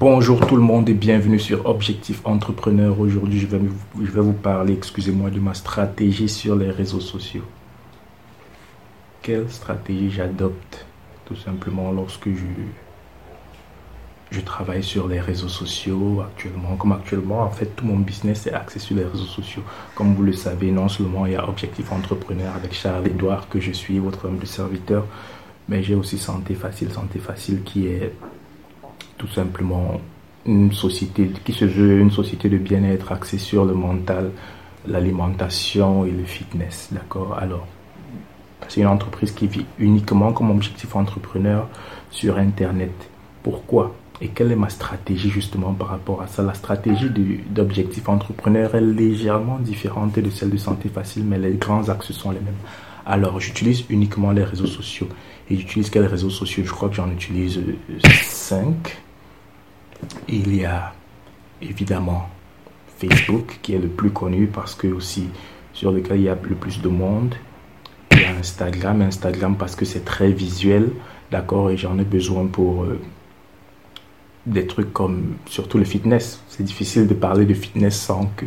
Bonjour tout le monde et bienvenue sur Objectif Entrepreneur. Aujourd'hui, je vais, vous parler, excusez-moi, de ma stratégie sur les réseaux sociaux. Quelle stratégie j'adopte tout simplement lorsque je, je travaille sur les réseaux sociaux actuellement. Comme actuellement, en fait, tout mon business est axé sur les réseaux sociaux. Comme vous le savez, non seulement il y a Objectif Entrepreneur avec Charles-Edouard, que je suis, votre homme serviteur, mais j'ai aussi Santé Facile. Santé Facile qui est tout simplement une société qui se veut une société de bien-être axée sur le mental, l'alimentation et le fitness. D'accord? Alors, c'est une entreprise qui vit uniquement comme objectif entrepreneur sur Internet. Pourquoi? Et quelle est ma stratégie justement par rapport à ça? La stratégie d'objectif entrepreneur est légèrement différente de celle de Santé Facile, mais les grands axes sont les mêmes. Alors, j'utilise uniquement les réseaux sociaux. Et j'utilise quels réseaux sociaux? Je crois que j'en utilise 5. Il y a évidemment Facebook qui est le plus connu parce que aussi sur lequel il y a le plus de monde. Il y a Instagram, Instagram parce que c'est très visuel, d'accord, et j'en ai besoin pour euh, des trucs comme surtout le fitness. C'est difficile de parler de fitness sans que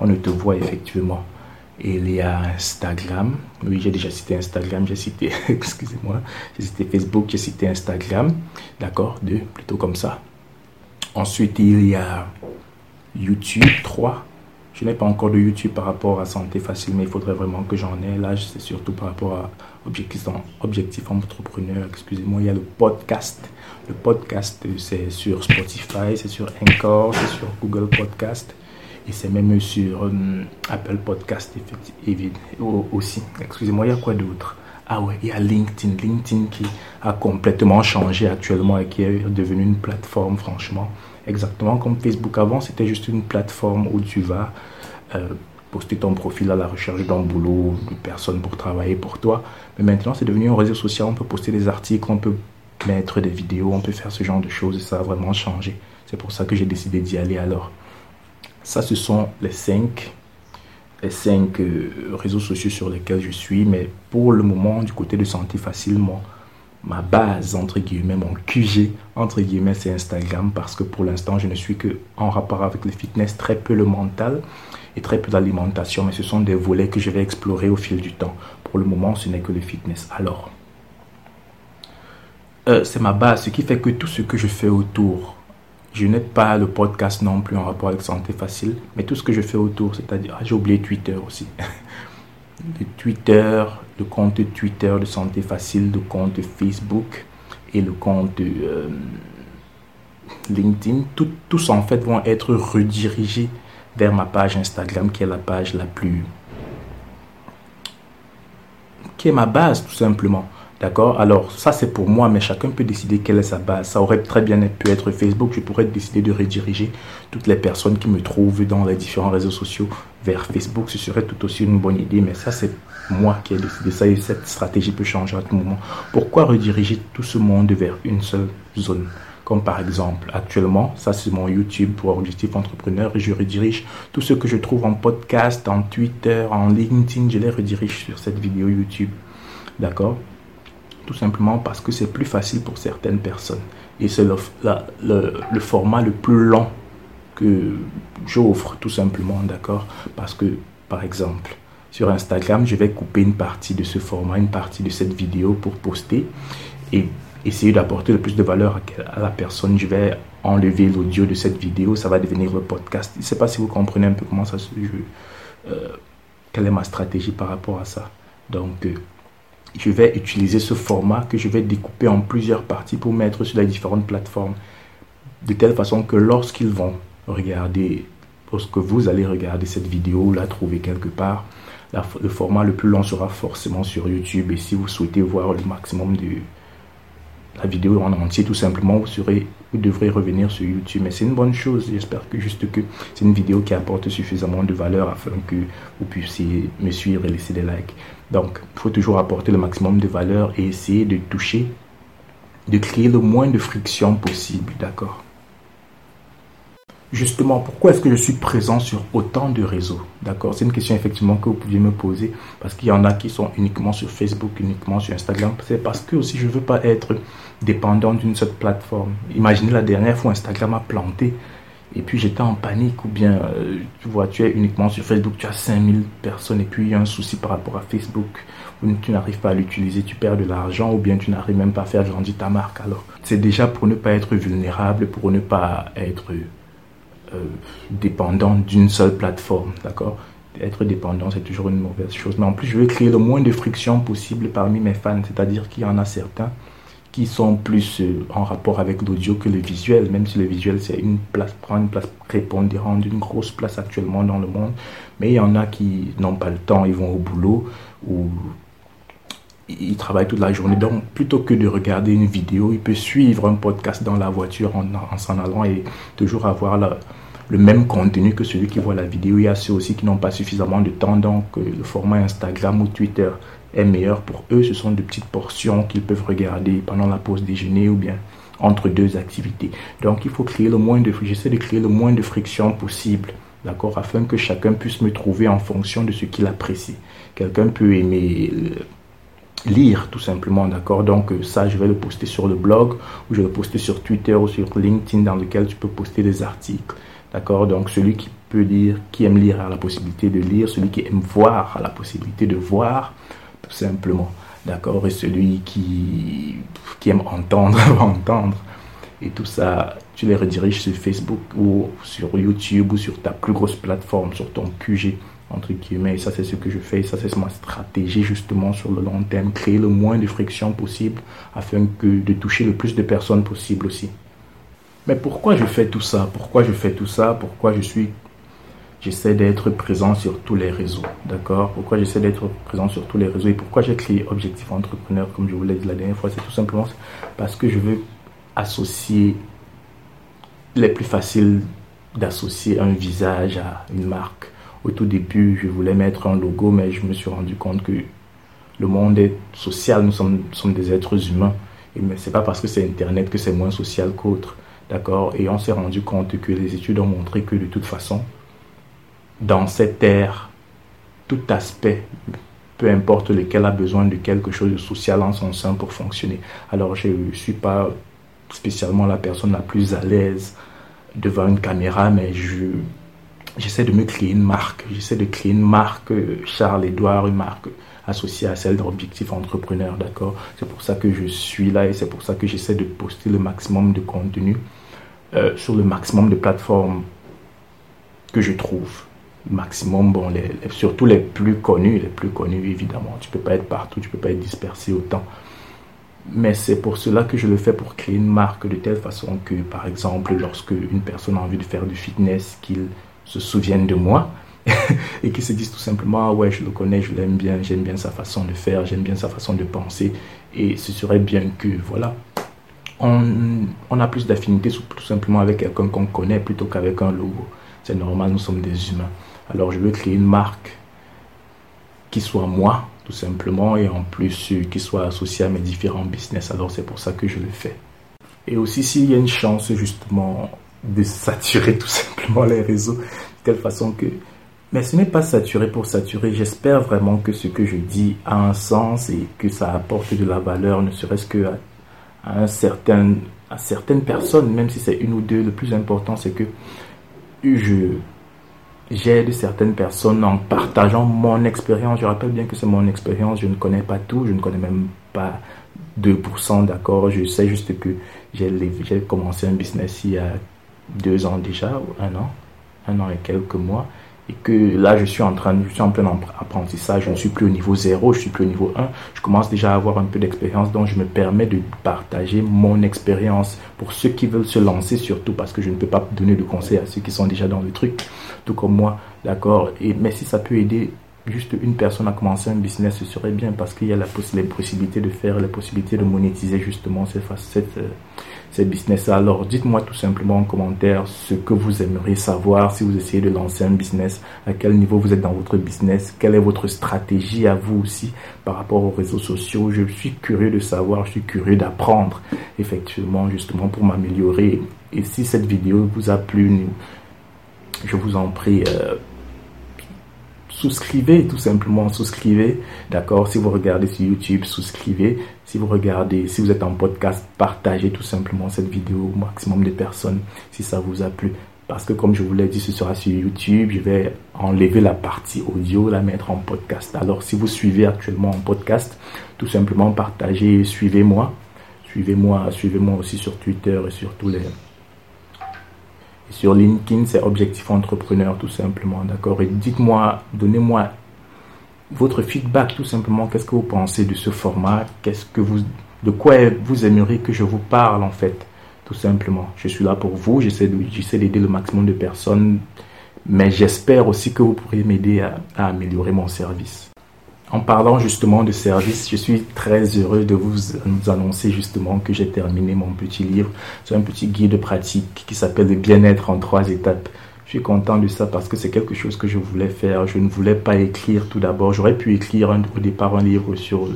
on ne te voit effectivement. Et il y a Instagram. Oui, j'ai déjà cité Instagram, j'ai cité, excusez-moi, j'ai cité Facebook, j'ai cité Instagram. D'accord Deux, plutôt comme ça. Ensuite, il y a YouTube 3. Je n'ai pas encore de YouTube par rapport à Santé Facile, mais il faudrait vraiment que j'en ai. Là, c'est surtout par rapport à Objectif, Entrepreneur. Excusez-moi, il y a le podcast. Le podcast, c'est sur Spotify, c'est sur Anchor, c'est sur Google Podcast. Et c'est même sur euh, Apple Podcast aussi. Excusez-moi, il y a quoi d'autre? Ah ouais, il y a LinkedIn. LinkedIn qui a complètement changé actuellement et qui est devenu une plateforme, franchement. Exactement comme Facebook avant, c'était juste une plateforme où tu vas euh, poster ton profil à la recherche d'un boulot, de personnes pour travailler pour toi. Mais maintenant, c'est devenu un réseau social. On peut poster des articles, on peut mettre des vidéos, on peut faire ce genre de choses et ça a vraiment changé. C'est pour ça que j'ai décidé d'y aller alors. Ça, ce sont les cinq, cinq euh, réseaux sociaux sur lesquels je suis. Mais pour le moment, du côté de santé facilement, ma base, entre guillemets, mon QG, entre guillemets, c'est Instagram parce que pour l'instant, je ne suis que en rapport avec le fitness, très peu le mental et très peu d'alimentation. Mais ce sont des volets que je vais explorer au fil du temps. Pour le moment, ce n'est que le fitness. Alors, euh, c'est ma base, ce qui fait que tout ce que je fais autour, je n'ai pas le podcast non plus en rapport avec Santé Facile, mais tout ce que je fais autour, c'est-à-dire, ah, j'ai oublié Twitter aussi. le Twitter, le compte Twitter de Santé Facile, le compte Facebook et le compte euh, LinkedIn, tous en fait vont être redirigés vers ma page Instagram qui est la page la plus... qui est ma base tout simplement. D'accord? Alors, ça, c'est pour moi, mais chacun peut décider quelle est sa base. Ça aurait très bien pu être Facebook. Je pourrais décider de rediriger toutes les personnes qui me trouvent dans les différents réseaux sociaux vers Facebook. Ce serait tout aussi une bonne idée, mais ça, c'est moi qui ai décidé ça et cette stratégie peut changer à tout moment. Pourquoi rediriger tout ce monde vers une seule zone? Comme par exemple, actuellement, ça c'est mon YouTube pour Objectif Entrepreneur et je redirige tout ce que je trouve en podcast, en Twitter, en LinkedIn, je les redirige sur cette vidéo YouTube. D'accord? Tout simplement parce que c'est plus facile pour certaines personnes. Et c'est le, le, format le plus long que j'offre, tout simplement, d'accord? Parce que, par exemple, sur Instagram, je vais couper une partie de ce format, une partie de cette vidéo pour poster et essayer d'apporter le plus de valeur à, la personne. Je vais enlever l'audio de cette vidéo, ça va devenir le podcast. Je ne sais pas si vous comprenez un peu comment ça se joue, euh, quelle est ma stratégie par rapport à ça. Donc, euh, je vais utiliser ce format que je vais découper en plusieurs parties pour mettre sur les différentes plateformes. De telle façon que lorsqu'ils vont regarder, lorsque vous allez regarder cette vidéo, la trouver quelque part, le format le plus long sera forcément sur YouTube. Et si vous souhaitez voir le maximum de, la vidéo en entier, tout simplement, vous, serez, vous devrez revenir sur YouTube. Mais c'est une bonne chose. J'espère que juste que c'est une vidéo qui apporte suffisamment de valeur afin que vous puissiez me suivre et laisser des likes. Donc, il faut toujours apporter le maximum de valeur et essayer de toucher, de créer le moins de friction possible. D'accord justement, pourquoi est-ce que je suis présent sur autant de réseaux? D'accord? C'est une question effectivement que vous pouviez me poser parce qu'il y en a qui sont uniquement sur Facebook, uniquement sur Instagram. C'est parce que aussi je ne veux pas être dépendant d'une seule plateforme. Imaginez la dernière fois Instagram a planté et puis j'étais en panique ou bien euh, tu vois, tu es uniquement sur Facebook, tu as 5000 personnes et puis il y a un souci par rapport à Facebook tu n'arrives pas à l'utiliser, tu perds de l'argent ou bien tu n'arrives même pas à faire grandir ta marque. Alors c'est déjà pour ne pas être vulnérable, pour ne pas être dépendant d'une seule plateforme, d'accord? Être dépendant, c'est toujours une mauvaise chose. Mais en plus, je veux créer le moins de friction possible parmi mes fans, c'est-à-dire qu'il y en a certains qui sont plus euh, en rapport avec l'audio que le visuel, même si le visuel c'est une place, prend une place prépondérante, une grosse place actuellement dans le monde. Mais il y en a qui n'ont pas le temps, ils vont au boulot ou ils travaillent toute la journée. Donc, plutôt que de regarder une vidéo, il peut suivre un podcast dans la voiture en, s'en allant et toujours avoir la, le même contenu que celui qui voit la vidéo. Il y a ceux aussi qui n'ont pas suffisamment de temps, donc euh, le format Instagram ou Twitter est meilleur pour eux. Ce sont de petites portions qu'ils peuvent regarder pendant la pause déjeuner ou bien entre deux activités. Donc il faut créer le moins de, j'essaie de créer le moins de friction possible, d'accord, afin que chacun puisse me trouver en fonction de ce qu'il apprécie. Quelqu'un peut aimer euh, lire tout simplement, d'accord Donc euh, ça, je vais le poster sur le blog ou je vais le poster sur Twitter ou sur LinkedIn dans lequel tu peux poster des articles. D'accord? Donc celui qui peut lire, qui aime lire a la possibilité de lire, celui qui aime voir a la possibilité de voir, tout simplement. D'accord? Et celui qui, qui aime entendre va entendre. Et tout ça, tu les rediriges sur Facebook ou sur YouTube ou sur ta plus grosse plateforme, sur ton QG, entre guillemets. Et ça, c'est ce que je fais. ça, c'est ma stratégie justement sur le long terme. Créer le moins de friction possible afin que de toucher le plus de personnes possible aussi. Mais pourquoi je fais tout ça? Pourquoi je fais tout ça? Pourquoi je suis j'essaie d'être présent sur tous les réseaux, d'accord? Pourquoi j'essaie d'être présent sur tous les réseaux et pourquoi j'ai créé Objectif Entrepreneur, comme je vous l'ai dit la dernière fois, c'est tout simplement parce que je veux associer les plus faciles d'associer un visage à une marque. Au tout début, je voulais mettre un logo, mais je me suis rendu compte que le monde est social, nous sommes, sommes des êtres humains. Et mais c'est pas parce que c'est Internet que c'est moins social qu'autre. D'accord Et on s'est rendu compte que les études ont montré que de toute façon, dans cette ère, tout aspect, peu importe lequel, a besoin de quelque chose de social en son sein pour fonctionner. Alors je ne suis pas spécialement la personne la plus à l'aise devant une caméra, mais je j'essaie de me créer une marque. J'essaie de créer une marque Charles-Édouard, une marque associée à celle d'Objectif Entrepreneur, d'accord? C'est pour ça que je suis là et c'est pour ça que j'essaie de poster le maximum de contenu euh, sur le maximum de plateformes que je trouve maximum, bon, surtout les plus connus, les plus connus évidemment. Tu peux pas être partout, tu peux pas être dispersé autant. Mais c'est pour cela que je le fais pour créer une marque de telle façon que, par exemple, lorsque une personne a envie de faire du fitness, qu'il se souvienne de moi et qu'il se dise tout simplement, ah ouais, je le connais, je l'aime bien, j'aime bien sa façon de faire, j'aime bien sa façon de penser. Et ce serait bien que, voilà, on, on a plus d'affinité tout simplement avec quelqu'un qu'on connaît plutôt qu'avec un logo. C'est normal, nous sommes des humains. Alors je veux créer une marque qui soit moi, tout simplement, et en plus euh, qui soit associée à mes différents business. Alors c'est pour ça que je le fais. Et aussi s'il y a une chance justement de saturer tout simplement les réseaux de telle façon que... Mais ce n'est pas saturé pour saturer. J'espère vraiment que ce que je dis a un sens et que ça apporte de la valeur, ne serait-ce que à, un certain, à certaines personnes, même si c'est une ou deux. Le plus important, c'est que je j'aide certaines personnes en partageant mon expérience. Je rappelle bien que c'est mon expérience, je ne connais pas tout, je ne connais même pas 2% d'accord. Je sais juste que j'ai commencé un business il y a deux ans déjà, un an, un an et quelques mois et que là je suis en train je suis en plein apprentissage je ne suis plus au niveau 0 je suis plus au niveau 1 je commence déjà à avoir un peu d'expérience donc je me permets de partager mon expérience pour ceux qui veulent se lancer surtout parce que je ne peux pas donner de conseils à ceux qui sont déjà dans le truc. Tout comme moi d'accord. Et mais si ça peut aider juste une personne à commencer un business ce serait bien parce qu'il y a la les possibilités de faire la possibilité de monétiser justement cette euh, ces business. Alors dites-moi tout simplement en commentaire ce que vous aimeriez savoir si vous essayez de lancer un business, à quel niveau vous êtes dans votre business, quelle est votre stratégie à vous aussi par rapport aux réseaux sociaux. Je suis curieux de savoir, je suis curieux d'apprendre effectivement justement pour m'améliorer. Et si cette vidéo vous a plu, je vous en prie, euh, souscrivez tout simplement, souscrivez, d'accord? Si vous regardez sur YouTube, souscrivez. Si vous regardez, si vous êtes en podcast, partagez tout simplement cette vidéo au maximum de personnes si ça vous a plu. Parce que comme je vous l'ai dit, ce sera sur YouTube, je vais enlever la partie audio, la mettre en podcast. Alors si vous suivez actuellement en podcast, tout simplement partagez, suivez-moi. Suivez-moi, suivez-moi aussi sur Twitter et sur tous les, sur LinkedIn, c'est Objectif Entrepreneur tout simplement, d'accord? Et dites-moi, donnez-moi votre feedback tout simplement. Qu'est-ce que vous pensez de ce format? Qu'est-ce que vous, de quoi vous aimeriez que je vous parle en fait? Tout simplement. Je suis là pour vous. J'essaie d'aider le maximum de personnes, mais j'espère aussi que vous pourriez m'aider à améliorer mon service. En parlant justement de service, je suis très heureux de vous, annoncer justement que j'ai terminé mon petit livre. C'est un petit guide pratique qui s'appelle Le bien-être en trois étapes. Je suis content de ça parce que c'est quelque chose que je voulais faire. Je ne voulais pas écrire tout d'abord. J'aurais pu écrire au départ un livre sur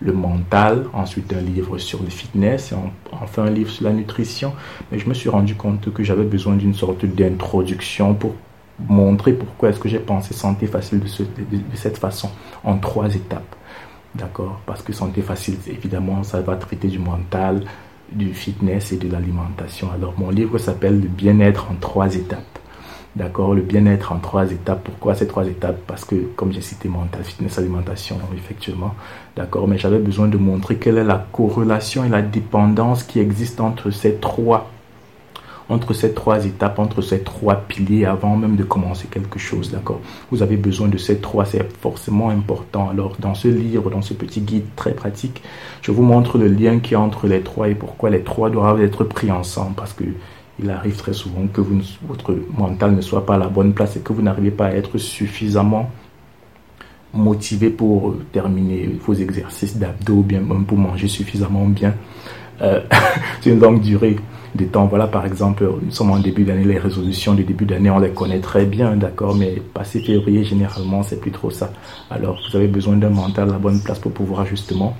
le, mental, ensuite un livre sur le fitness et enfin un livre sur la nutrition. Mais je me suis rendu compte que j'avais besoin d'une sorte d'introduction pour montrer pourquoi est-ce que j'ai pensé santé facile de, de, cette façon, en trois étapes. D'accord? Parce que santé facile, évidemment, ça va traiter du mental, du fitness et de l'alimentation. Alors, mon livre s'appelle Le bien-être en trois étapes. D'accord? Le bien-être en trois étapes. Pourquoi ces trois étapes? Parce que, comme j'ai cité, mental, fitness, alimentation, effectivement. D'accord? Mais j'avais besoin de montrer quelle est la corrélation et la dépendance qui existe entre ces trois entre ces trois étapes, entre ces trois piliers avant même de commencer quelque chose, d'accord? Vous avez besoin de ces trois, c'est forcément important. Alors, dans ce livre, dans ce petit guide très pratique, je vous montre le lien qui est entre les trois et pourquoi les trois doivent être pris ensemble parce que il arrive très souvent que votre mental ne soit pas à la bonne place et que vous n'arrivez pas à être suffisamment motivé pour terminer vos exercices d'abdos, bien même pour manger suffisamment bien. Euh, c'est une longue durée des temps. Voilà, par exemple, nous sommes en début d'année, les résolutions du début d'année, on les connaît très bien, d'accord, mais passé février, généralement, c'est plus trop ça. Alors, vous avez besoin d'un mental à la bonne place pour pouvoir justement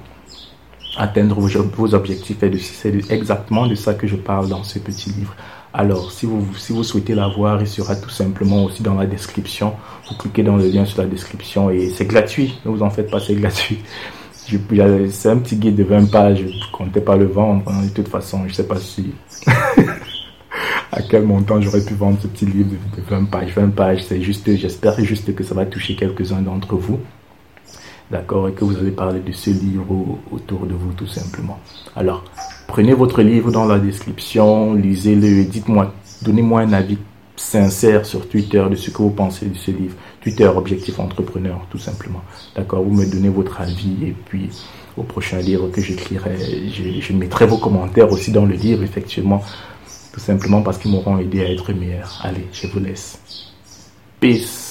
atteindre vos, objectifs et c'est exactement de ça que je parle dans ce petit livre. Alors, si vous, si vous souhaitez l'avoir, il sera tout simplement aussi dans la description. Vous cliquez dans le lien sur la description et c'est gratuit. Ne vous en faites pas, c'est gratuit. C'est un petit guide de 20 pages. Je comptais pas le vendre. De toute façon, je sais pas si. à quel montant j'aurais pu vendre ce petit livre de 20 pages. 20 pages, c'est juste, j'espère juste que ça va toucher quelques-uns d'entre vous. D'accord? Et que vous allez parler de ce livre autour de vous, tout simplement. Alors, prenez votre livre dans la description, lisez-le, dites-moi, donnez-moi un avis sincère sur Twitter de ce que vous pensez de ce livre. Twitter, Objectif Entrepreneur, tout simplement. D'accord Vous me donnez votre avis et puis au prochain livre que j'écrirai, je, je, mettrai vos commentaires aussi dans le livre, effectivement, tout simplement parce qu'ils m'auront aidé à être meilleur. Allez, je vous laisse. Peace.